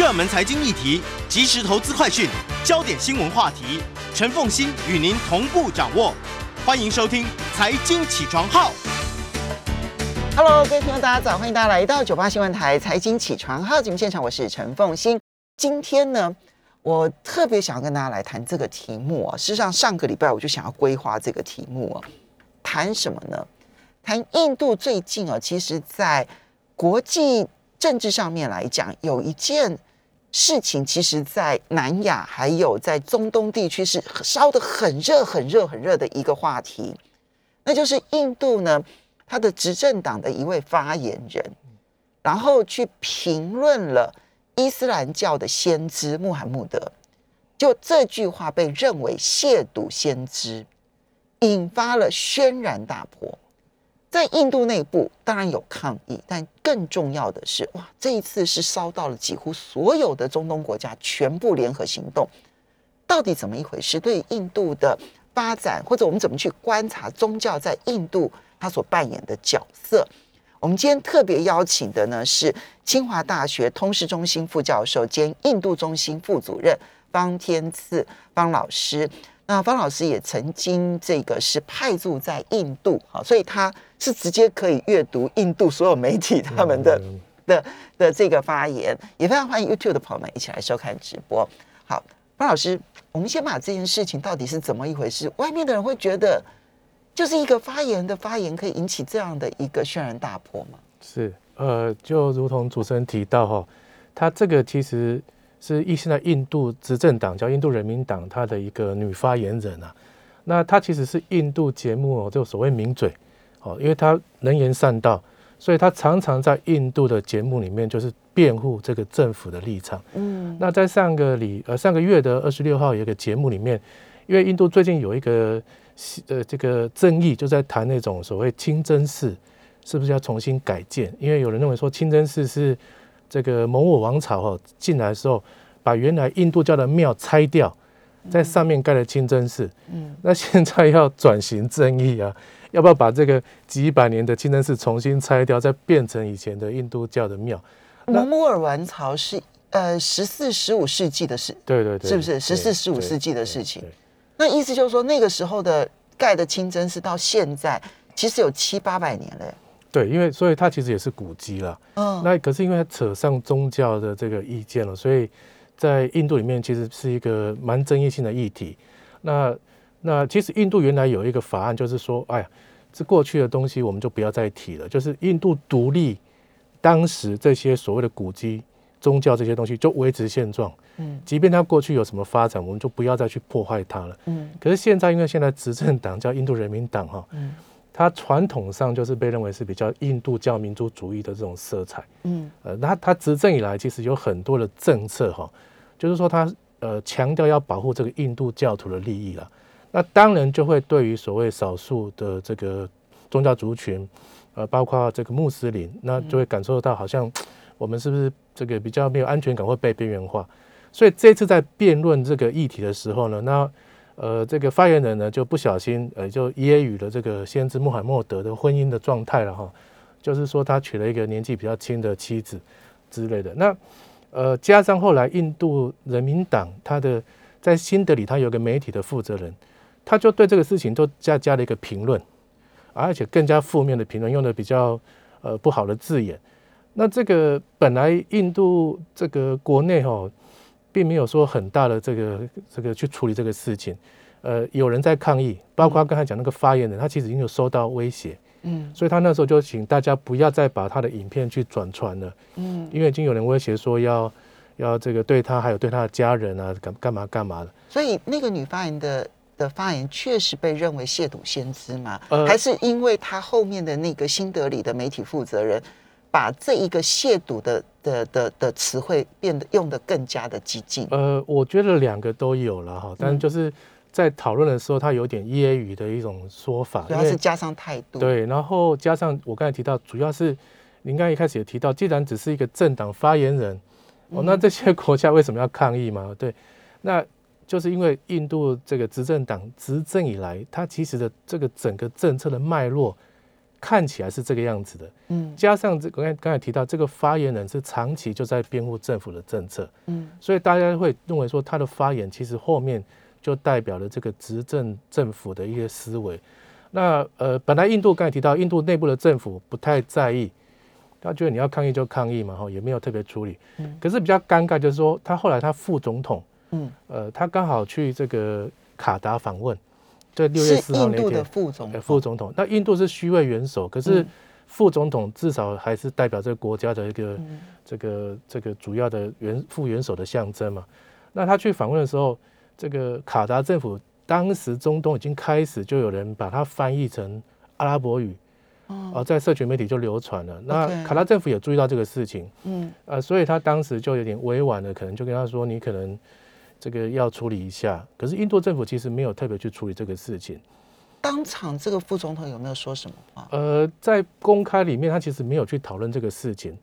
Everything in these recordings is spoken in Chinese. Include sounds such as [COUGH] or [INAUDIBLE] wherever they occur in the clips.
热门财经议题、即时投资快讯、焦点新闻话题，陈凤欣与您同步掌握。欢迎收听《财经起床号》。Hello，各位听众，大家早，欢迎大家来到九八新闻台财经起床号节目现场，我是陈凤欣。今天呢，我特别想要跟大家来谈这个题目啊。事实上，上个礼拜我就想要规划这个题目啊，谈什么呢？谈印度最近啊，其实在国际政治上面来讲，有一件事情，其实在南亚还有在中东地区是烧得很热、很热、很热的一个话题，那就是印度呢。他的执政党的一位发言人，然后去评论了伊斯兰教的先知穆罕默德，就这句话被认为亵渎先知，引发了轩然大波。在印度内部当然有抗议，但更重要的是，哇，这一次是烧到了几乎所有的中东国家全部联合行动，到底怎么一回事？对印度的发展，或者我们怎么去观察宗教在印度？它所扮演的角色，我们今天特别邀请的呢是清华大学通识中心副教授兼印度中心副主任方天赐方老师。那方老师也曾经这个是派驻在印度，好，所以他是直接可以阅读印度所有媒体他们的的的这个发言，也非常欢迎 YouTube 的朋友们一起来收看直播。好，方老师，我们先把这件事情到底是怎么一回事，外面的人会觉得。就是一个发言的发言可以引起这样的一个轩然大波吗？是，呃，就如同主持人提到哈，他这个其实是一现在印度执政党叫印度人民党，他的一个女发言人啊，那她其实是印度节目哦，就所谓名嘴哦，因为她能言善道，所以她常常在印度的节目里面就是辩护这个政府的立场。嗯，那在上个礼呃上个月的二十六号有一个节目里面，因为印度最近有一个。呃，这个争议就在谈那种所谓清真寺是不是要重新改建？因为有人认为说清真寺是这个蒙古王朝哈进来的时候，把原来印度教的庙拆掉，在上面盖了清真寺。嗯，那现在要转型正义啊，要不要把这个几百年的清真寺重新拆掉，再变成以前的印度教的庙？蒙古尔王朝是呃十四、十五世纪的事，对对对，是不是十四、十五世纪的事情？那意思就是说，那个时候的盖的清真寺到现在其实有七八百年了。对，因为所以它其实也是古迹了。嗯，那可是因为它扯上宗教的这个意见了，所以在印度里面其实是一个蛮争议性的议题。那那其实印度原来有一个法案，就是说，哎呀，这过去的东西我们就不要再提了，就是印度独立当时这些所谓的古迹。宗教这些东西就维持现状，嗯，即便它过去有什么发展，我们就不要再去破坏它了，嗯。可是现在，因为现在执政党叫印度人民党哈，嗯，它传统上就是被认为是比较印度教民族主义的这种色彩，嗯，呃，它它执政以来其实有很多的政策哈，就是说它呃强调要保护这个印度教徒的利益了，那当然就会对于所谓少数的这个宗教族群，呃，包括这个穆斯林，那就会感受到好像。我们是不是这个比较没有安全感，会被边缘化？所以这次在辩论这个议题的时候呢，那呃，这个发言人呢就不小心呃就揶揄了这个先知穆罕默德的婚姻的状态了哈，就是说他娶了一个年纪比较轻的妻子之类的。那呃，加上后来印度人民党他的在新德里，他有个媒体的负责人，他就对这个事情都加加了一个评论，而且更加负面的评论，用的比较呃不好的字眼。那这个本来印度这个国内哈，并没有说很大的这个这个去处理这个事情，呃，有人在抗议，包括刚才讲那个发言人，他其实已经有收到威胁，嗯，所以他那时候就请大家不要再把他的影片去转传了，嗯，因为已经有人威胁说要要这个对他还有对他的家人啊干干嘛干嘛的，所以那个女发言的的发言确实被认为亵渎先知吗？还是因为他后面的那个新德里的媒体负责人？把这一个亵渎的的的的词汇变得用的更加的激进。呃，我觉得两个都有了哈，但就是在讨论的时候，它有点揶揄的一种说法，主要是加上态度。对，然后加上我刚才提到，主要是您刚一开始也提到，既然只是一个政党发言人，哦，那这些国家为什么要抗议嘛？对，那就是因为印度这个执政党执政以来，它其实的这个整个政策的脉络。看起来是这个样子的，嗯，加上这刚才刚才提到这个发言人是长期就在辩护政府的政策，嗯，所以大家会认为说他的发言其实后面就代表了这个执政政府的一些思维。那呃，本来印度刚才提到印度内部的政府不太在意，他觉得你要抗议就抗议嘛，哈，也没有特别处理。嗯，可是比较尴尬就是说，他后来他副总统，嗯，呃，他刚好去这个卡达访问。对，六月四号那天，副总副总统，那印度是虚位元首，可是副总统至少还是代表这个国家的一个这个这个主要的元副元首的象征嘛。那他去访问的时候，这个卡达政府当时中东已经开始就有人把它翻译成阿拉伯语，哦，在社群媒体就流传了。那卡达政府也注意到这个事情，嗯，呃，所以他当时就有点委婉的，可能就跟他说，你可能。这个要处理一下，可是印度政府其实没有特别去处理这个事情。当场这个副总统有没有说什么话？呃，在公开里面，他其实没有去讨论这个事情。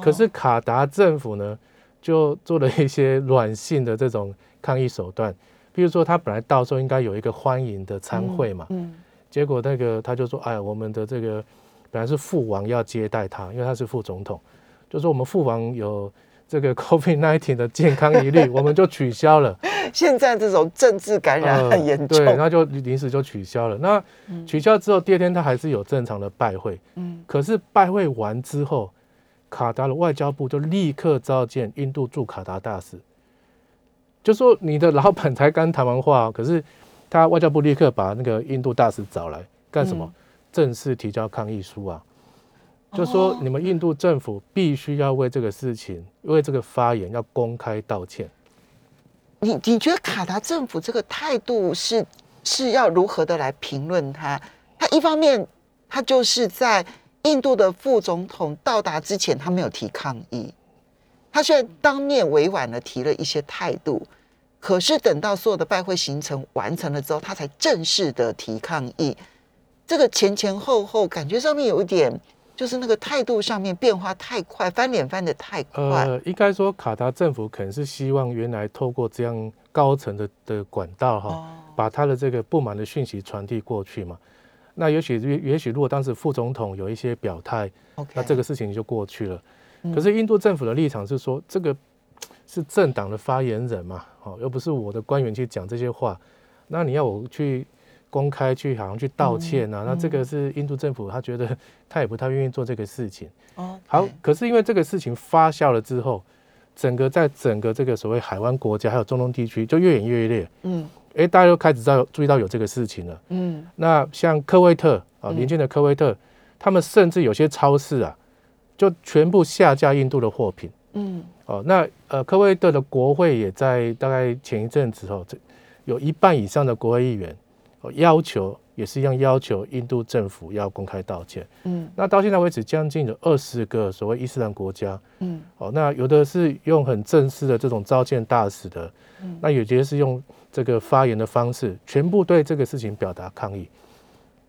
可是卡达政府呢，就做了一些软性的这种抗议手段，比如说他本来到时候应该有一个欢迎的参会嘛，嗯，结果那个他就说，哎，我们的这个本来是父王要接待他，因为他是副总统，就说我们父王有。这个 [LAUGHS] COVID-19 的健康疑虑，[LAUGHS] 我们就取消了。现在这种政治感染很严重，对，那就临时就取消了。那取消之后，第二天他还是有正常的拜会。嗯，可是拜会完之后，卡达的外交部就立刻召见印度驻卡达大使，就说你的老板才刚谈完话，可是他外交部立刻把那个印度大使找来干什么？正式提交抗议书啊。就说你们印度政府必须要为这个事情，为这个发言要公开道歉。你你觉得卡达政府这个态度是是要如何的来评论他？他一方面他就是在印度的副总统到达之前，他没有提抗议，他虽然当面委婉的提了一些态度，可是等到所有的拜会行程完成了之后，他才正式的提抗议。这个前前后后感觉上面有一点。就是那个态度上面变化太快，翻脸翻的太快。呃，应该说卡达政府可能是希望原来透过这样高层的的管道哈，把他的这个不满的讯息传递过去嘛。那也许也许如果当时副总统有一些表态，那这个事情就过去了。可是印度政府的立场是说，这个是政党的发言人嘛，哦，又不是我的官员去讲这些话，那你要我去。公开去好像去道歉啊，那这个是印度政府，他觉得 [LAUGHS] 他也不太愿意做这个事情。哦，好，可是因为这个事情发酵了之后，整个在整个这个所谓海湾国家还有中东地区就越演越烈。嗯，哎，大家都开始在注意到有这个事情了。嗯，那像科威特啊，邻近的科威特，他们甚至有些超市啊，就全部下架印度的货品。嗯，哦，那呃，科威特的国会也在大概前一阵子哦，这有一半以上的国会议员。要求也是一样，要求印度政府要公开道歉。嗯，那到现在为止，将近有二十个所谓伊斯兰国家。嗯，哦，那有的是用很正式的这种召见大使的，嗯，那有些是用这个发言的方式，全部对这个事情表达抗议。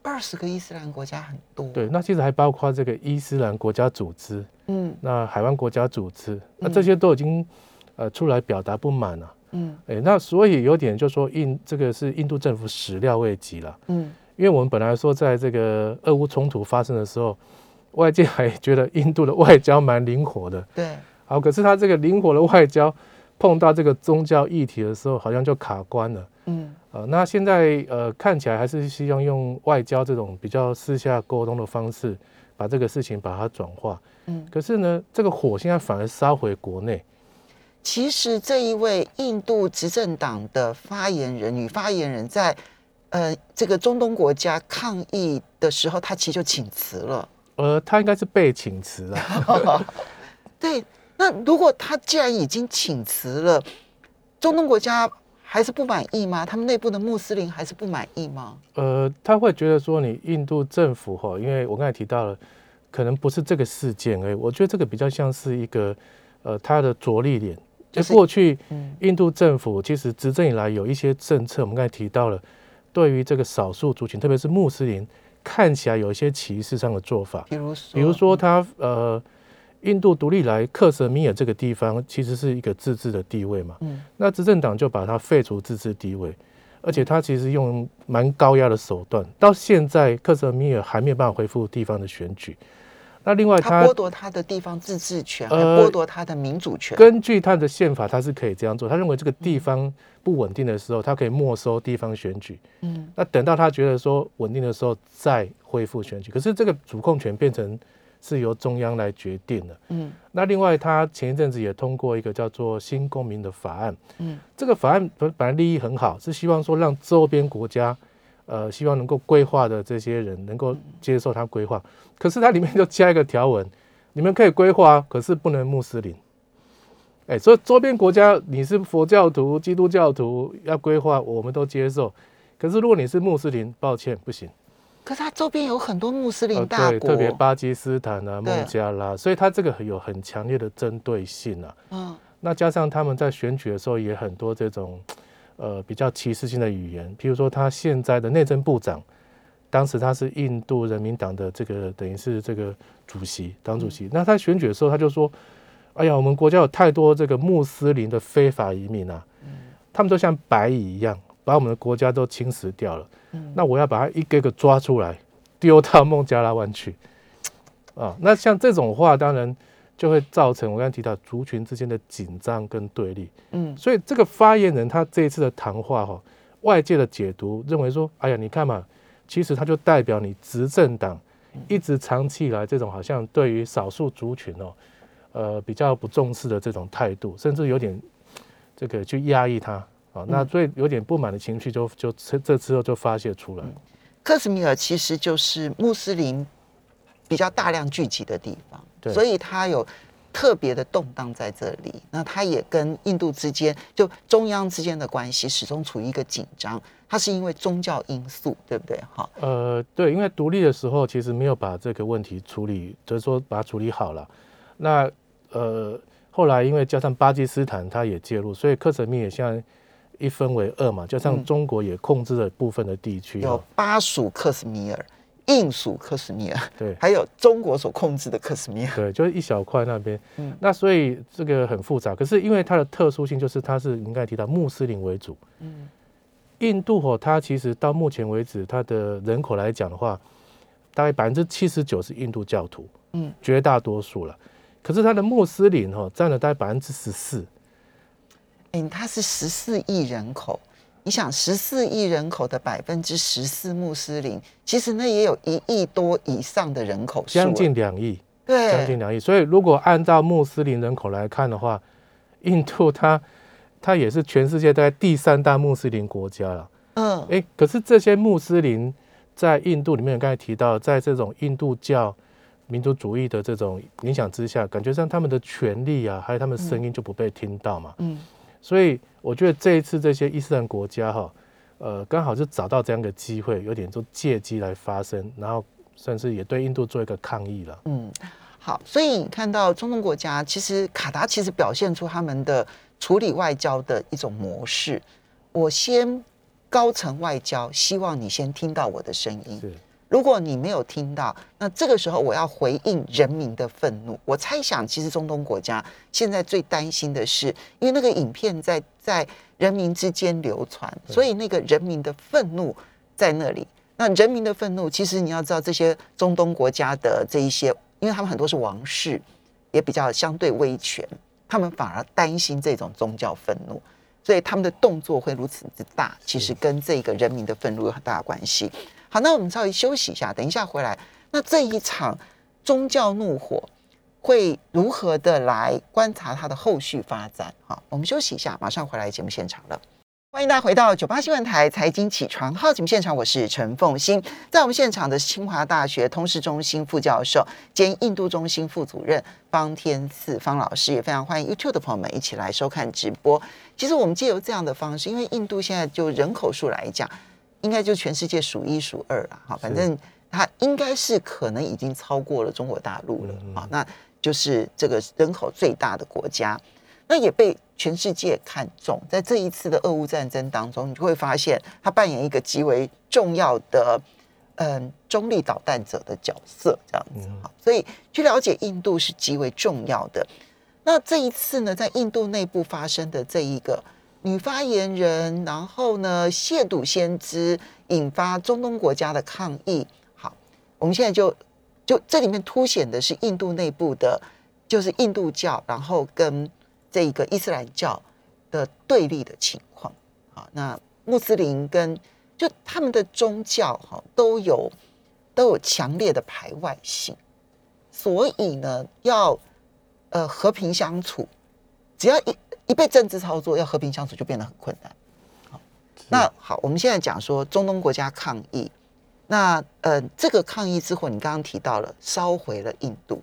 二十个伊斯兰国家很多。对，那其实还包括这个伊斯兰国家组织，嗯，那海湾国家组织，那这些都已经呃出来表达不满了。嗯，哎，那所以有点就说印这个是印度政府始料未及了，嗯，因为我们本来说在这个俄乌冲突发生的时候，外界还觉得印度的外交蛮灵活的，对，好，可是他这个灵活的外交碰到这个宗教议题的时候，好像就卡关了，嗯，啊，那现在呃看起来还是希望用外交这种比较私下沟通的方式，把这个事情把它转化，嗯，可是呢，这个火现在反而烧回国内。其实这一位印度执政党的发言人女发言人，在呃这个中东国家抗议的时候，他其实就请辞了。呃，他应该是被请辞了。[LAUGHS] 对，那如果他既然已经请辞了，中东国家还是不满意吗？他们内部的穆斯林还是不满意吗？呃，他会觉得说，你印度政府哈，因为我刚才提到了，可能不是这个事件而已。我觉得这个比较像是一个呃他的着力点。就过去，印度政府其实执政以来有一些政策，我们刚才提到了，对于这个少数族群，特别是穆斯林，看起来有一些歧视上的做法。比如说，比如说他呃，印度独立来克什米尔这个地方其实是一个自治的地位嘛。嗯。那执政党就把它废除自治地位，而且他其实用蛮高压的手段，到现在克什米尔还没有办法恢复地方的选举。那另外，他剥夺他的地方自治权，剥夺他的民主权。根据他的宪法，他是可以这样做。他认为这个地方不稳定的时候，他可以没收地方选举。嗯，那等到他觉得说稳定的时候再恢复选举。可是这个主控权变成是由中央来决定的。嗯，那另外他前一阵子也通过一个叫做新公民的法案。嗯，这个法案本本来利益很好，是希望说让周边国家。呃，希望能够规划的这些人能够接受他规划，可是它里面就加一个条文，你们可以规划，可是不能穆斯林。哎，所以周边国家你是佛教徒、基督教徒要规划，我们都接受。可是如果你是穆斯林，抱歉，不行。可是它周边有很多穆斯林大国，对特别巴基斯坦啊、孟加拉，所以它这个有很强烈的针对性啊。嗯，那加上他们在选举的时候也很多这种。呃，比较歧视性的语言，譬如说，他现在的内政部长，当时他是印度人民党的这个等于是这个主席，党主席。那他选举的时候，他就说：“哎呀，我们国家有太多这个穆斯林的非法移民啊，他们都像白蚁一样，把我们的国家都侵蚀掉了。那我要把他一个个抓出来，丢到孟加拉湾去。”啊，那像这种话，当然。就会造成我刚才提到族群之间的紧张跟对立，嗯，所以这个发言人他这一次的谈话哈，外界的解读认为说，哎呀，你看嘛，其实他就代表你执政党一直长期以来这种好像对于少数族群哦，呃，比较不重视的这种态度，甚至有点这个去压抑他啊，那所以有点不满的情绪就就这之后就发泄出来。克什米尔其实就是穆斯林比较大量聚集的地方。所以它有特别的动荡在这里，那它也跟印度之间就中央之间的关系始终处于一个紧张，它是因为宗教因素，对不对？哈，呃，对，因为独立的时候其实没有把这个问题处理，就是说把它处理好了。那呃，后来因为加上巴基斯坦它也介入，所以克什米尔现在一分为二嘛，加上中国也控制了部分的地区，有巴属克什米尔。印属克什米尔，对，还有中国所控制的克什米尔，对，就是一小块那边。嗯，那所以这个很复杂。可是因为它的特殊性，就是它是应该提到穆斯林为主。嗯，印度哦，它其实到目前为止，它的人口来讲的话，大概百分之七十九是印度教徒，嗯，绝大多数了。可是它的穆斯林哈占了大概百分之十四。哎，它是十四亿人口。你想十四亿人口的百分之十四穆斯林，其实那也有一亿多以上的人口，将近两亿，对，将近两亿。所以如果按照穆斯林人口来看的话，印度它它也是全世界大概第三大穆斯林国家了。嗯，哎，可是这些穆斯林在印度里面，刚才提到，在这种印度教民族主义的这种影响之下，感觉上他们的权利啊，还有他们声音就不被听到嘛。嗯。所以我觉得这一次这些伊斯兰国家哈，呃，刚好就找到这样的机会，有点就借机来发声，然后算是也对印度做一个抗议了。嗯，好，所以你看到中东国家，其实卡达其实表现出他们的处理外交的一种模式。我先高层外交，希望你先听到我的声音。如果你没有听到，那这个时候我要回应人民的愤怒。我猜想，其实中东国家现在最担心的是，因为那个影片在在人民之间流传，所以那个人民的愤怒在那里。那人民的愤怒，其实你要知道，这些中东国家的这一些，因为他们很多是王室，也比较相对威权，他们反而担心这种宗教愤怒，所以他们的动作会如此之大，其实跟这个人民的愤怒有很大的关系。好，那我们稍微休息一下，等一下回来。那这一场宗教怒火会如何的来观察它的后续发展？好，我们休息一下，马上回来节目现场了。欢迎大家回到九八新闻台财经起床号节目现场，我是陈凤欣，在我们现场的清华大学通识中心副教授兼印度中心副主任方天赐方老师，也非常欢迎 YouTube 的朋友们一起来收看直播。其实我们借由这样的方式，因为印度现在就人口数来讲。应该就全世界数一数二了，哈，反正它应该是可能已经超过了中国大陆了，啊，那就是这个人口最大的国家，那也被全世界看中。在这一次的俄乌战争当中，你就会发现它扮演一个极为重要的，嗯，中立导弹者的角色，这样子，哈。所以去了解印度是极为重要的。那这一次呢，在印度内部发生的这一个。女发言人，然后呢亵渎先知，引发中东国家的抗议。好，我们现在就就这里面凸显的是印度内部的，就是印度教，然后跟这个伊斯兰教的对立的情况。好，那穆斯林跟就他们的宗教哈都有都有强烈的排外性，所以呢要呃和平相处，只要一。一被政治操作，要和平相处就变得很困难。好，那好，我们现在讲说中东国家抗议，那呃，这个抗议之后，你刚刚提到了烧毁了印度。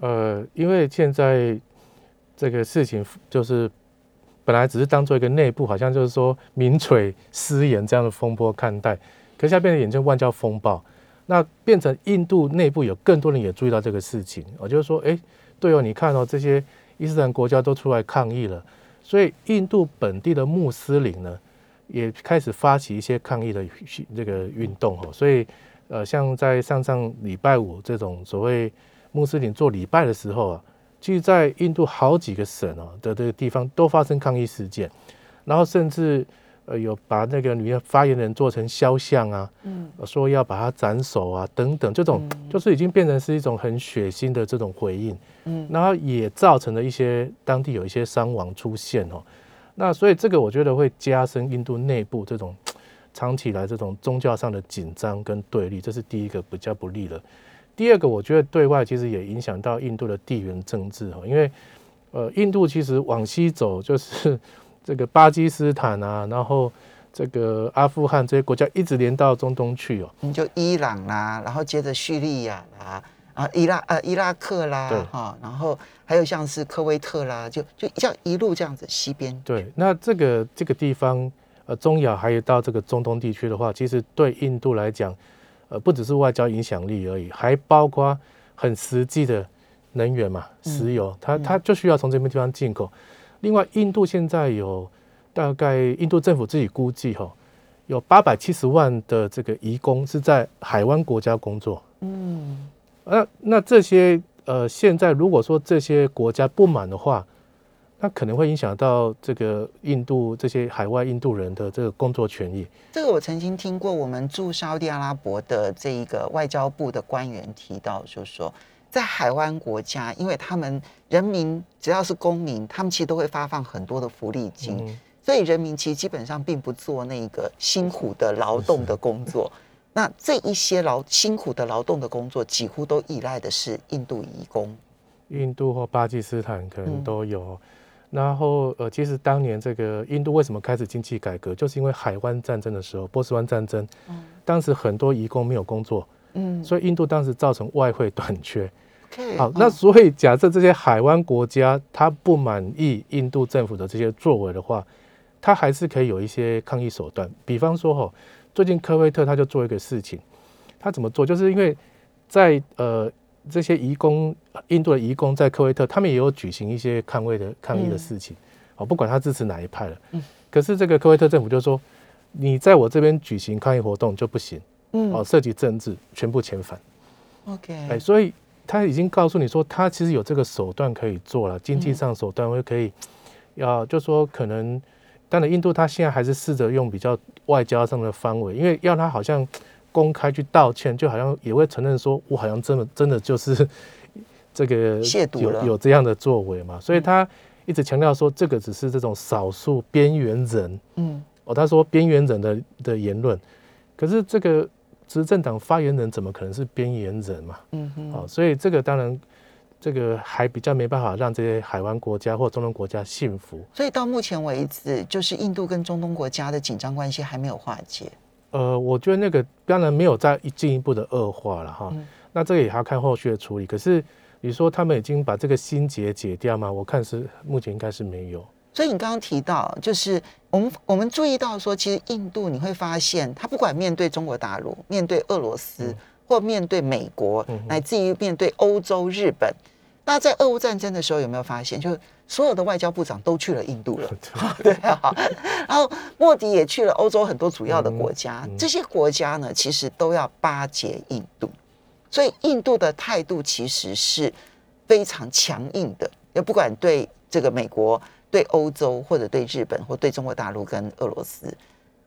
呃，因为现在这个事情就是本来只是当做一个内部，好像就是说名垂私言这样的风波看待，可现在变成眼见万教风暴，那变成印度内部有更多人也注意到这个事情，我就是说，哎，对哦，你看到这些。伊斯兰国家都出来抗议了，所以印度本地的穆斯林呢，也开始发起一些抗议的这个运动哈。所以，呃，像在上上礼拜五这种所谓穆斯林做礼拜的时候啊，其实在印度好几个省啊的这个地方都发生抗议事件，然后甚至。呃，有把那个女的发言人做成肖像啊，嗯，说要把她斩首啊，等等，这种就是已经变成是一种很血腥的这种回应，嗯，然后也造成了一些当地有一些伤亡出现哦，那所以这个我觉得会加深印度内部这种长期来这种宗教上的紧张跟对立，这是第一个比较不利的。第二个，我觉得对外其实也影响到印度的地缘政治哦，因为呃，印度其实往西走就是。这个巴基斯坦啊，然后这个阿富汗这些国家一直连到中东去哦。你就伊朗啦，然后接着叙利亚啦，啊伊拉呃伊拉克啦，哈，然后还有像是科威特啦，就就像一路这样子西边。对，那这个这个地方呃中亚还有到这个中东地区的话，其实对印度来讲，呃不只是外交影响力而已，还包括很实际的能源嘛，石油，它它就需要从这边地方进口。另外，印度现在有大概印度政府自己估计哈，有八百七十万的这个移工是在海湾国家工作。嗯，那那这些呃，现在如果说这些国家不满的话，那可能会影响到这个印度这些海外印度人的这个工作权益。这个我曾经听过，我们驻沙地阿拉伯的这一个外交部的官员提到，就是说。在海湾国家，因为他们人民只要是公民，他们其实都会发放很多的福利金，所以人民其实基本上并不做那个辛苦的劳动的工作。那这一些劳辛苦的劳动的工作，几乎都依赖的是印度移工。印度或巴基斯坦可能都有。然后呃，其实当年这个印度为什么开始经济改革，就是因为海湾战争的时候，波斯湾战争，当时很多移工没有工作，嗯，所以印度当时造成外汇短缺。好，那所以假设这些海湾国家他不满意印度政府的这些作为的话，他还是可以有一些抗议手段。比方说，哈，最近科威特他就做一个事情，他怎么做？就是因为在呃这些移工，印度的移工在科威特，他们也有举行一些抗议的抗议的事情。哦，不管他支持哪一派了，嗯，可是这个科威特政府就说，你在我这边举行抗议活动就不行，嗯，哦，涉及政治，全部遣返。OK，哎，所以。他已经告诉你说，他其实有这个手段可以做了，经济上手段会可以，要就说可能，当然印度他现在还是试着用比较外交上的方位，因为要他好像公开去道歉，就好像也会承认说，我好像真的真的就是这个有有这样的作为嘛，所以他一直强调说，这个只是这种少数边缘人，嗯，哦，他说边缘人的的言论，可是这个。执政党发言人怎么可能是边缘人嘛？嗯哼，好，所以这个当然，这个还比较没办法让这些海湾国家或中东国家信服。所以到目前为止，就是印度跟中东国家的紧张关系还没有化解。呃，我觉得那个当然没有再进一步的恶化了哈。那这个也还要看后续的处理。可是你说他们已经把这个心结解掉吗？我看是目前应该是没有。所以你刚刚提到，就是我们我们注意到说，其实印度你会发现，他不管面对中国大陆、面对俄罗斯，或面对美国，乃至于面对欧洲、日本，那在俄乌战争的时候，有没有发现，就所有的外交部长都去了印度了？[LAUGHS] 对。[LAUGHS] 啊，然后莫迪也去了欧洲很多主要的国家，这些国家呢，其实都要巴结印度，所以印度的态度其实是非常强硬的，也不管对这个美国。对欧洲或者对日本或对中国大陆跟俄罗斯。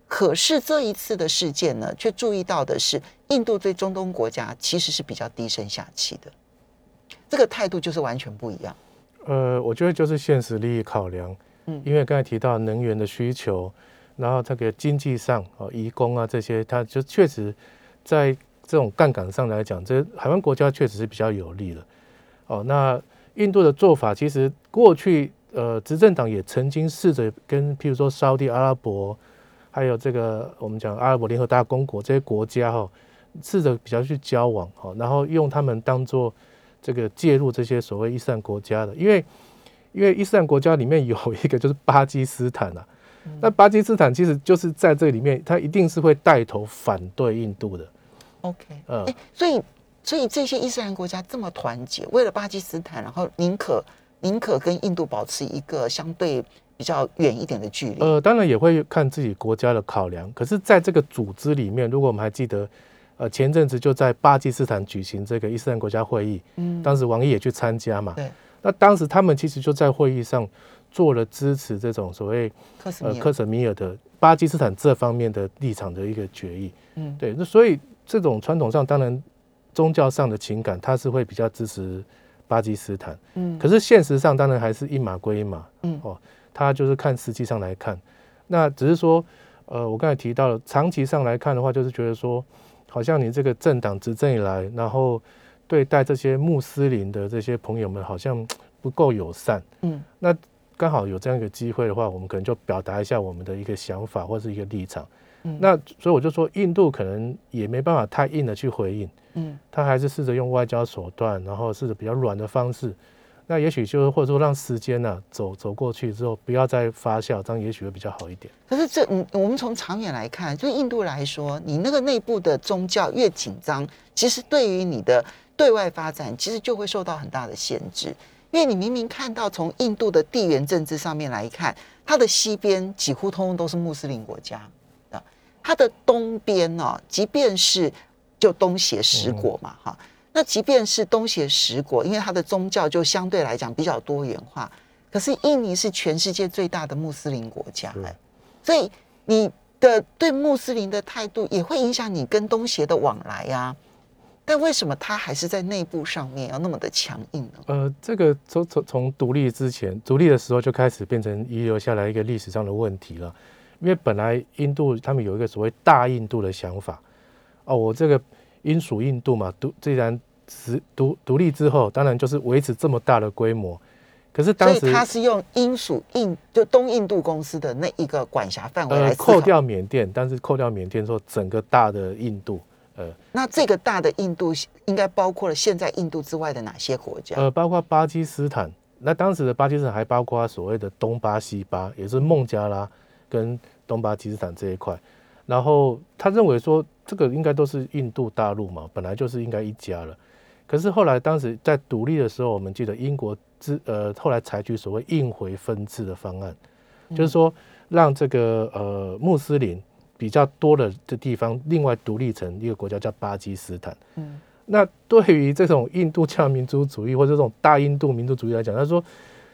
可是这一次的事件呢，却注意到的是，印度对中东国家其实是比较低声下气的，这个态度就是完全不一样。呃，我觉得就是现实利益考量，嗯，因为刚才提到能源的需求，然后这个经济上哦，移工啊这些，它就确实在这种杠杆上来讲，这海湾国家确实是比较有利的。哦，那印度的做法其实过去呃，执政党也曾经试着跟譬如说沙地阿拉伯。还有这个，我们讲阿拉伯联合大公国这些国家哈，试着比较去交往哈，然后用他们当做这个介入这些所谓伊斯兰国家的，因为因为伊斯兰国家里面有一个就是巴基斯坦啊，那巴基斯坦其实就是在这里面，他一定是会带头反对印度的。OK，嗯，所以所以这些伊斯兰国家这么团结，为了巴基斯坦，然后宁可宁可跟印度保持一个相对。比较远一点的距离，呃，当然也会看自己国家的考量。可是，在这个组织里面，如果我们还记得，呃，前阵子就在巴基斯坦举行这个伊斯兰国家会议，嗯，当时王毅也去参加嘛，对。那当时他们其实就在会议上做了支持这种所谓呃克什米尔的巴基斯坦这方面的立场的一个决议，嗯，对。那所以这种传统上，当然宗教上的情感，他是会比较支持巴基斯坦，嗯。可是现实上，当然还是一码归一码，嗯，哦。他就是看实际上来看，那只是说，呃，我刚才提到了长期上来看的话，就是觉得说，好像你这个政党执政以来，然后对待这些穆斯林的这些朋友们好像不够友善。嗯，那刚好有这样一个机会的话，我们可能就表达一下我们的一个想法或是一个立场。嗯，那所以我就说，印度可能也没办法太硬的去回应。嗯，他还是试着用外交手段，然后试着比较软的方式。那也许就是或者说让时间呢走走过去之后，不要再发酵，这样也许会比较好一点。可是这嗯，我们从长远来看，就印度来说，你那个内部的宗教越紧张，其实对于你的对外发展，其实就会受到很大的限制。因为你明明看到从印度的地缘政治上面来看，它的西边几乎通通都是穆斯林国家啊，它的东边呢，即便是就东协十国嘛，哈。那即便是东协十国，因为它的宗教就相对来讲比较多元化，可是印尼是全世界最大的穆斯林国家，所以你的对穆斯林的态度也会影响你跟东协的往来呀。但为什么他还是在内部上面要那么的强硬呢？呃，这个从从从独立之前，独立的时候就开始变成遗留下来一个历史上的问题了。因为本来印度他们有一个所谓大印度的想法，哦，我这个。英属印度嘛，独既然是独独立之后，当然就是维持这么大的规模。可是当时他是用英属印就东印度公司的那一个管辖范围来扣掉缅甸，但是扣掉缅甸之后，整个大的印度，呃，那这个大的印度应该包括了现在印度之外的哪些国家？呃，包括巴基斯坦。那当时的巴基斯坦还包括所谓的东巴、西巴，也是孟加拉跟东巴基斯坦这一块。然后他认为说。这个应该都是印度大陆嘛，本来就是应该一家了。可是后来当时在独立的时候，我们记得英国之呃后来采取所谓印回分治的方案，就是说让这个呃穆斯林比较多的这地方另外独立成一个国家叫巴基斯坦。嗯，那对于这种印度教民族主义或者这种大印度民族主义来讲，他说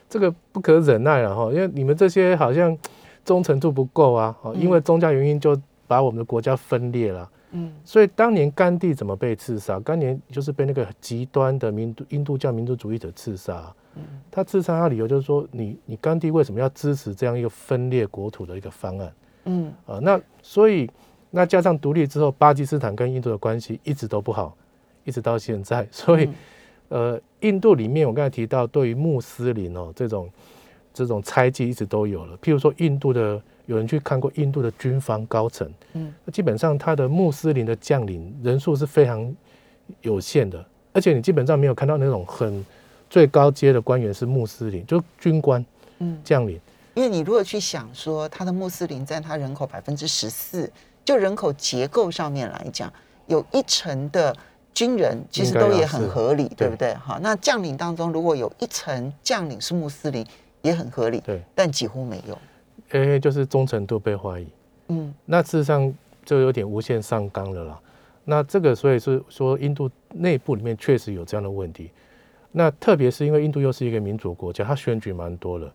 这个不可忍耐了哈，因为你们这些好像忠诚度不够啊，因为宗教原因就把我们的国家分裂了。嗯，所以当年甘地怎么被刺杀？甘年就是被那个极端的民印度教民族主义者刺杀。嗯，他刺杀他理由就是说，你你甘地为什么要支持这样一个分裂国土的一个方案？嗯，啊，那所以那加上独立之后，巴基斯坦跟印度的关系一直都不好，一直到现在。[LAUGHS] 所以，呃，印度里面我刚才提到，对于穆斯林哦这种这种猜忌一直都有了。譬如说，印度的。有人去看过印度的军方高层，嗯，那基本上他的穆斯林的将领人数是非常有限的，而且你基本上没有看到那种很最高阶的官员是穆斯林，就军官，嗯，将领。因为你如果去想说，他的穆斯林占他人口百分之十四，就人口结构上面来讲，有一成的军人其实都也很合理，对不对？哈，那将领当中如果有一成将领是穆斯林，也很合理，对，但几乎没有。因为就是忠诚度被怀疑，嗯，那事实上就有点无限上纲了啦。那这个所以是说，印度内部里面确实有这样的问题。那特别是因为印度又是一个民主国家，它选举蛮多了，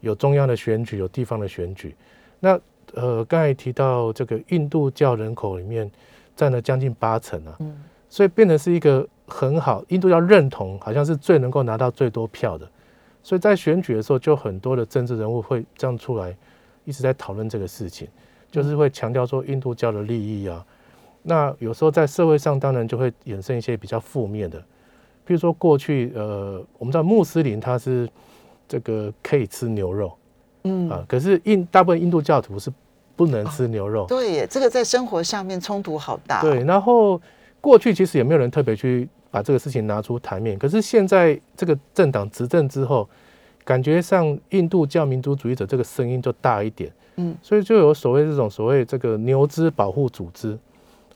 有中央的选举，有地方的选举。那呃，刚才提到这个印度教人口里面占了将近八成啊，嗯，所以变成是一个很好，印度要认同好像是最能够拿到最多票的，所以在选举的时候，就很多的政治人物会这样出来，一直在讨论这个事情，就是会强调说印度教的利益啊。那有时候在社会上，当然就会衍生一些比较负面的，比如说过去呃，我们知道穆斯林他是这个可以吃牛肉。嗯啊，可是印大部分印度教徒是不能吃牛肉。对，这个在生活上面冲突好大。对，然后过去其实也没有人特别去把这个事情拿出台面，可是现在这个政党执政之后，感觉上印度教民族主义者这个声音就大一点。嗯，所以就有所谓这种所谓这个牛只保护组织，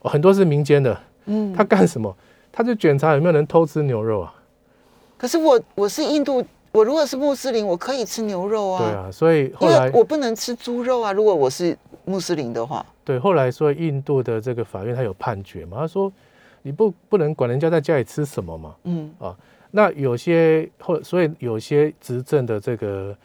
很多是民间的。嗯，他干什么？他就检查有没有人偷吃牛肉啊。可是我我是印度。我如果是穆斯林，我可以吃牛肉啊。对啊，所以后来我不能吃猪肉啊。如果我是穆斯林的话，对，后来说印度的这个法院他有判决嘛，他说你不不能管人家在家里吃什么嘛。嗯啊，那有些或所以有些执政的这个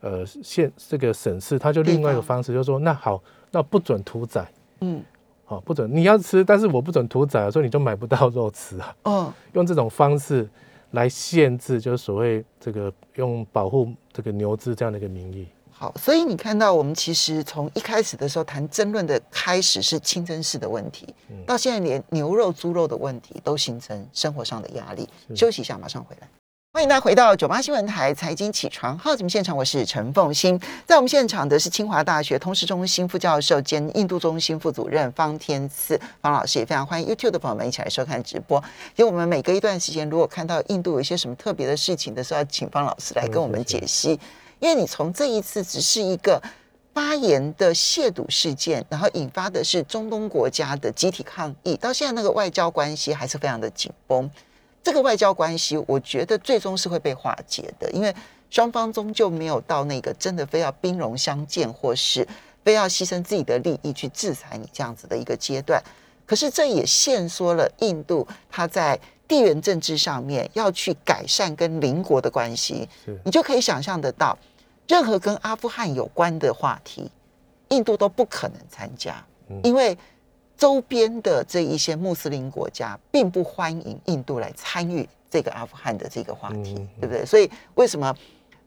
呃县这个省市，他就另外一个方式，就说那好，那不准屠宰。嗯，好，不准你要吃，但是我不准屠宰，所以你就买不到肉吃啊。嗯，用这种方式。来限制，就是所谓这个用保护这个牛只这样的一个名义。好，所以你看到我们其实从一开始的时候谈争论的开始是清真寺的问题，到现在连牛肉、猪肉的问题都形成生活上的压力。休息一下，马上回来。欢迎大家回到九八新闻台财经起床号节目现场，我是陈凤欣。在我们现场的是清华大学通识中心副教授兼印度中心副主任方天赐方老师，也非常欢迎 YouTube 的朋友们一起来收看直播。因为我们每隔一段时间，如果看到印度有一些什么特别的事情的时候，要请方老师来跟我们解析。因为你从这一次只是一个发言的亵渎事件，然后引发的是中东国家的集体抗议，到现在那个外交关系还是非常的紧绷。这个外交关系，我觉得最终是会被化解的，因为双方终究没有到那个真的非要兵戎相见，或是非要牺牲自己的利益去制裁你这样子的一个阶段。可是这也限缩了印度它在地缘政治上面要去改善跟邻国的关系。你就可以想象得到，任何跟阿富汗有关的话题，印度都不可能参加，因为。周边的这一些穆斯林国家并不欢迎印度来参与这个阿富汗的这个话题，对不对？所以为什么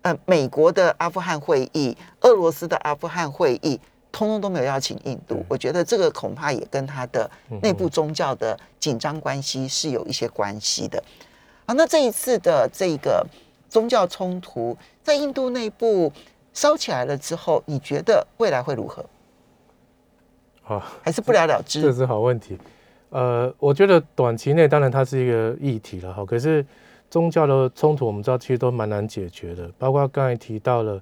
呃美国的阿富汗会议、俄罗斯的阿富汗会议，通通都没有邀请印度？我觉得这个恐怕也跟他的内部宗教的紧张关系是有一些关系的。好，那这一次的这个宗教冲突在印度内部烧起来了之后，你觉得未来会如何？啊，还是不了了之，这是好问题。呃，我觉得短期内当然它是一个议题了哈。可是宗教的冲突，我们知道其实都蛮难解决的。包括刚才提到了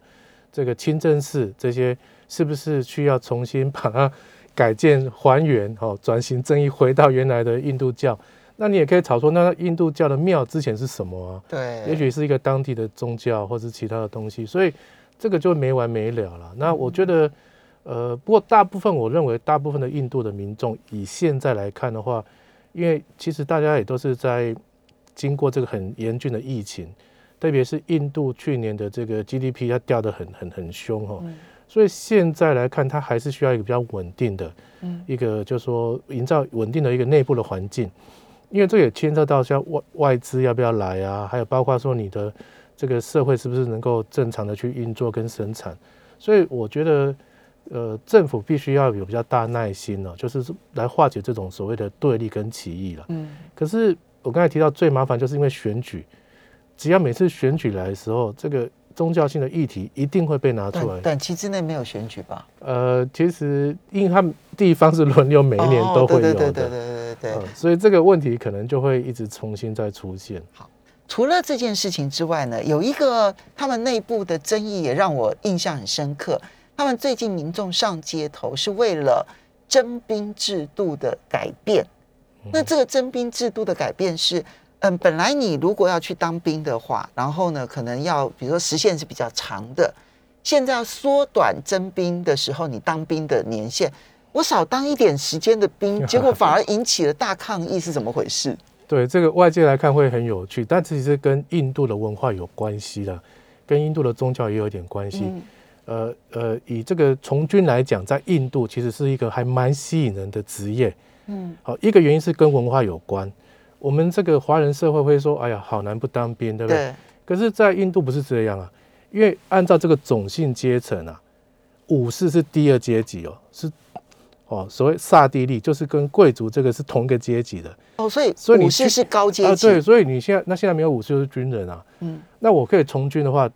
这个清真寺这些，是不是需要重新把它改建还原？哦，转型正义回到原来的印度教？那你也可以吵说，那印度教的庙之前是什么啊？对，也许是一个当地的宗教，或是其他的东西。所以这个就没完没了了。那我觉得。呃，不过大部分我认为，大部分的印度的民众以现在来看的话，因为其实大家也都是在经过这个很严峻的疫情，特别是印度去年的这个 GDP 它掉得很很很凶哈，所以现在来看，它还是需要一个比较稳定的，一个就是说营造稳定的一个内部的环境，因为这也牵涉到像外外资要不要来啊，还有包括说你的这个社会是不是能够正常的去运作跟生产，所以我觉得。呃，政府必须要有比较大耐心了，就是来化解这种所谓的对立跟歧义了。嗯，可是我刚才提到最麻烦，就是因为选举，只要每次选举来的时候，这个宗教性的议题一定会被拿出来。短期之内没有选举吧？呃，其实因为他们地方是轮流，每一年都会有的，对对对对对对对。所以这个问题可能就会一直重新再出现。好，除了这件事情之外呢，有一个他们内部的争议也让我印象很深刻。他们最近民众上街头是为了征兵制度的改变。那这个征兵制度的改变是，嗯，本来你如果要去当兵的话，然后呢，可能要比如说时限是比较长的，现在要缩短征兵的时候，你当兵的年限，我少当一点时间的兵，结果反而引起了大抗议，是怎么回事？[LAUGHS] 对这个外界来看会很有趣，但其实跟印度的文化有关系的。跟印度的宗教也有一点关系。呃呃，以这个从军来讲，在印度其实是一个还蛮吸引人的职业。嗯，好，一个原因是跟文化有关。我们这个华人社会会说，哎呀，好难不当兵，对不对？可是，在印度不是这样啊，因为按照这个种姓阶层啊，武士是第二阶级哦，是哦，所谓萨地利，就是跟贵族这个是同一个阶级的。哦，所以所以武士是高阶级。对，所以你现在那现在没有武士就是军人啊。嗯，那我可以从军的话。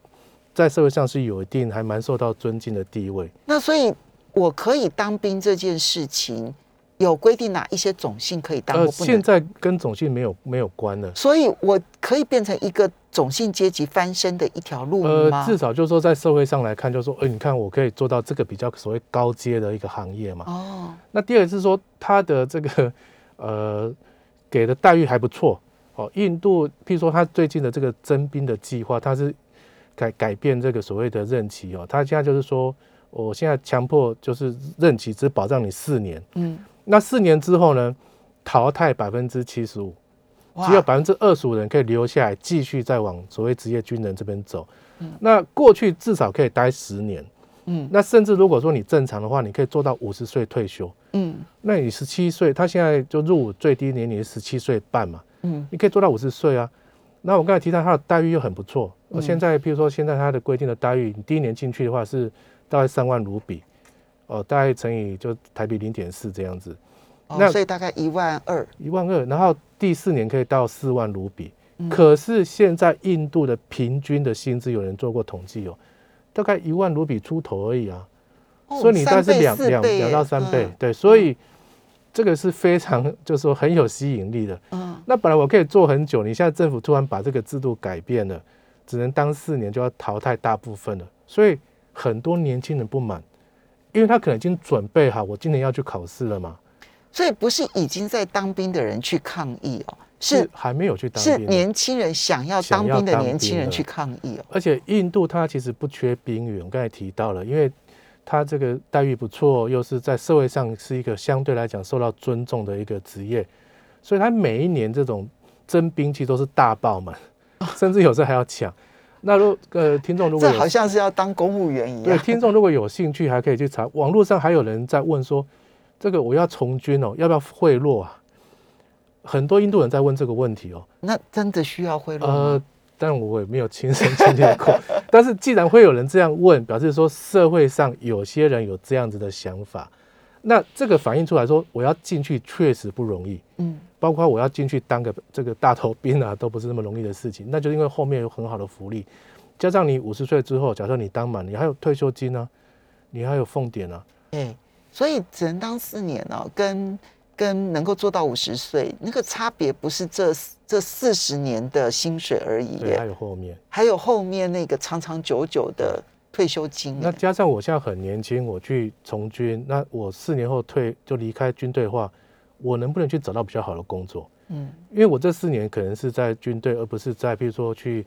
在社会上是有一定还蛮受到尊敬的地位。那所以我可以当兵这件事情有规定哪一些种姓可以当？呃，现在跟种姓没有没有关了。所以我可以变成一个种姓阶级翻身的一条路吗？呃，至少就是说在社会上来看，就是说，哎，你看我可以做到这个比较所谓高阶的一个行业嘛。哦。那第二是说他的这个 [LAUGHS] 呃给的待遇还不错。哦，印度譬如说他最近的这个征兵的计划，他是。改改变这个所谓的任期哦，他现在就是说，我现在强迫就是任期只保障你四年，嗯，那四年之后呢，淘汰百分之七十五，只有百分之二十五人可以留下来继续再往所谓职业军人这边走，嗯，那过去至少可以待十年，嗯，那甚至如果说你正常的话，你可以做到五十岁退休，嗯，那你十七岁，他现在就入伍最低年龄十七岁半嘛，嗯，你可以做到五十岁啊。那我刚才提到他的待遇又很不错，我现在譬如说现在他的规定的待遇，你第一年进去的话是大概三万卢比，哦，大概乘以就台币零点四这样子，那所以大概一万二，一万二，然后第四年可以到四万卢比，可是现在印度的平均的薪资有人做过统计哦，大概一万卢比出头而已啊，所以你大概是两两两到三倍，对，所以。这个是非常，就是说很有吸引力的。嗯，那本来我可以做很久，你现在政府突然把这个制度改变了，只能当四年就要淘汰大部分了，所以很多年轻人不满，因为他可能已经准备好，我今年要去考试了嘛。所以不是已经在当兵的人去抗议哦，是还没有去当兵，是年轻人想要当兵的年轻人去抗议哦。而且印度它其实不缺兵员，我刚才提到了，因为。它这个待遇不错，又是在社会上是一个相对来讲受到尊重的一个职业，所以他每一年这种征兵其实都是大爆满，[LAUGHS] 甚至有时候还要抢。那如呃听众如果这好像是要当公务员一样。对，听众如果有兴趣，还可以去查网络上还有人在问说，这个我要从军哦，要不要贿赂啊？很多印度人在问这个问题哦。那真的需要贿赂呃，但我也没有亲身经历过。[LAUGHS] 但是既然会有人这样问，表示说社会上有些人有这样子的想法，那这个反映出来说我要进去确实不容易，嗯，包括我要进去当个这个大头兵啊，都不是那么容易的事情。那就因为后面有很好的福利，加上你五十岁之后，假设你当满，你还有退休金呢，你还有俸点呢，哎，所以只能当四年哦，跟。跟能够做到五十岁，那个差别不是这这四十年的薪水而已，还有后面，还有后面那个长长久久的退休金。那加上我现在很年轻，我去从军，那我四年后退就离开军队的话，我能不能去找到比较好的工作？嗯，因为我这四年可能是在军队，而不是在比如说去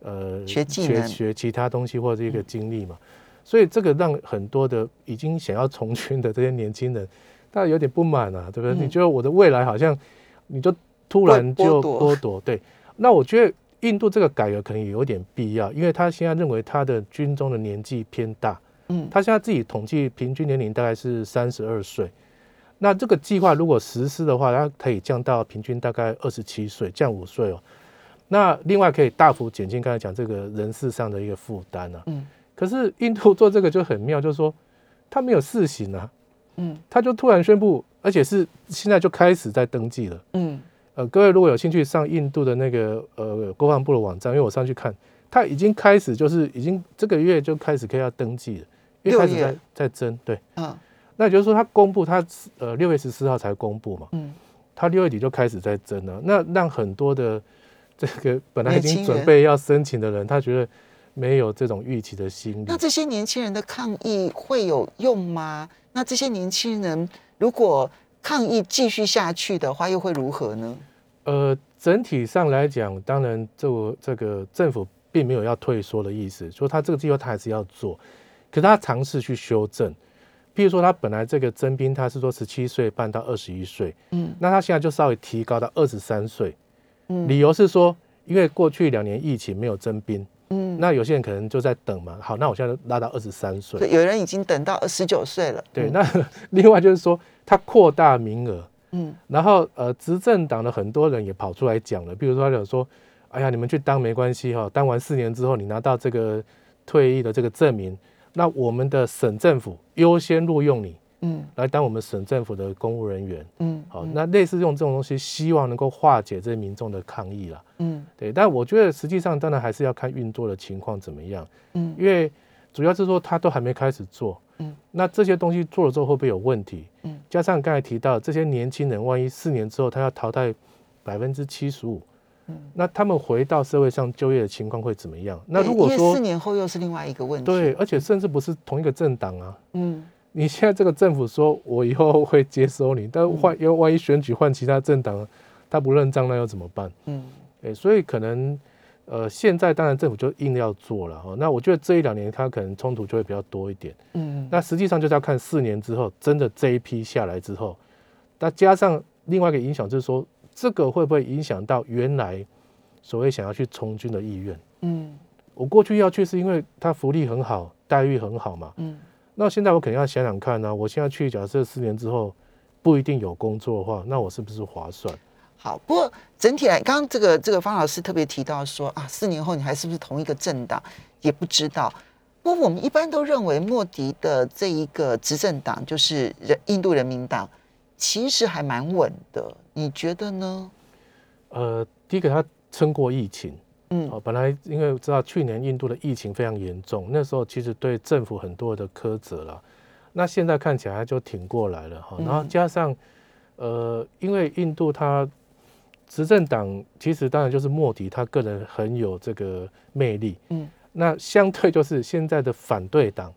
呃学学学其他东西或者一个经历嘛，所以这个让很多的已经想要从军的这些年轻人。他有点不满啊，对不对？你觉得我的未来好像你就突然就剥夺？对，那我觉得印度这个改革可能也有点必要，因为他现在认为他的军中的年纪偏大，嗯，他现在自己统计平均年龄大概是三十二岁，那这个计划如果实施的话，它可以降到平均大概二十七岁，降五岁哦。那另外可以大幅减轻刚才讲这个人事上的一个负担啊。嗯，可是印度做这个就很妙，就是说他没有试行啊。嗯，他就突然宣布，而且是现在就开始在登记了。嗯，呃，各位如果有兴趣上印度的那个呃国防部的网站，因为我上去看，他已经开始就是已经这个月就开始可以要登记了，因为开始在在征。对，嗯，那也就是说他公布他呃六月十四号才公布嘛，嗯，他六月底就开始在征了，那让很多的这个本来已经准备要申请的人，他觉得没有这种预期的心理。那这些年轻人的抗议会有用吗？那这些年轻人如果抗议继续下去的话，又会如何呢？呃，整体上来讲，当然，这这个政府并没有要退缩的意思，说他这个计划他还是要做，可是他尝试去修正，譬如说他本来这个征兵他是说十七岁半到二十一岁，嗯，那他现在就稍微提高到二十三岁，嗯，理由是说因为过去两年疫情没有征兵，嗯，那有些人可能就在等嘛。好，那我现在拉到二十三岁，有人已经等到十九岁了。对，那另外就是说，他扩大名额，嗯，然后呃，执政党的很多人也跑出来讲了，比如说他讲说，哎呀，你们去当没关系哈，当完四年之后，你拿到这个退役的这个证明，那我们的省政府优先录用你。嗯，来当我们省政府的公务人员，嗯，好，那类似用这种东西，希望能够化解这些民众的抗议啦，嗯，对，但我觉得实际上当然还是要看运作的情况怎么样，嗯，因为主要是说他都还没开始做，嗯，那这些东西做了之后会不会有问题？嗯，加上刚才提到这些年轻人，万一四年之后他要淘汰百分之七十五，嗯，那他们回到社会上就业的情况会怎么样？那如果说四年后又是另外一个问题，对，而且甚至不是同一个政党啊，嗯。你现在这个政府说，我以后会接收你，但换因为万一选举换其他政党，他不认账，那又怎么办？嗯，哎，所以可能，呃，现在当然政府就硬要做了哈。那我觉得这一两年他可能冲突就会比较多一点。嗯，那实际上就是要看四年之后，真的这一批下来之后，那加上另外一个影响就是说，这个会不会影响到原来所谓想要去从军的意愿？嗯，我过去要去是因为他福利很好，待遇很好嘛。嗯。那现在我肯定要想想看呢。我现在去，假设四年之后不一定有工作的话，那我是不是划算？好，不过整体来，刚刚这个这个方老师特别提到说啊，四年后你还是不是同一个政党，也不知道。不过我们一般都认为莫迪的这一个执政党就是人印度人民党，其实还蛮稳的。你觉得呢？呃，第一个他撑过疫情。嗯，哦，本来因为知道去年印度的疫情非常严重，那时候其实对政府很多的苛责了。那现在看起来就挺过来了哈。然后加上，呃，因为印度它执政党其实当然就是莫迪他个人很有这个魅力。嗯。那相对就是现在的反对党，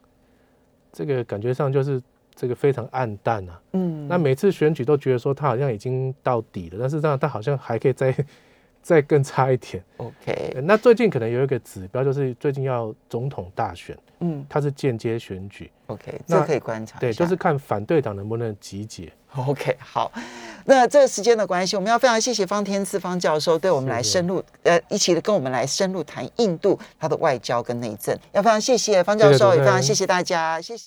这个感觉上就是这个非常暗淡啊。嗯。那每次选举都觉得说他好像已经到底了，但是这样他好像还可以再。再更差一点，OK。那最近可能有一个指标，就是最近要总统大选，嗯，它是间接选举，OK，这可以观察。对，就是看反对党能不能集结，OK。好，那这个时间的关系，我们要非常谢谢方天赐方教授对我们来深入，呃，一起的跟我们来深入谈印度它的外交跟内政，要非常谢谢方教授，也非常谢谢大家，谢谢。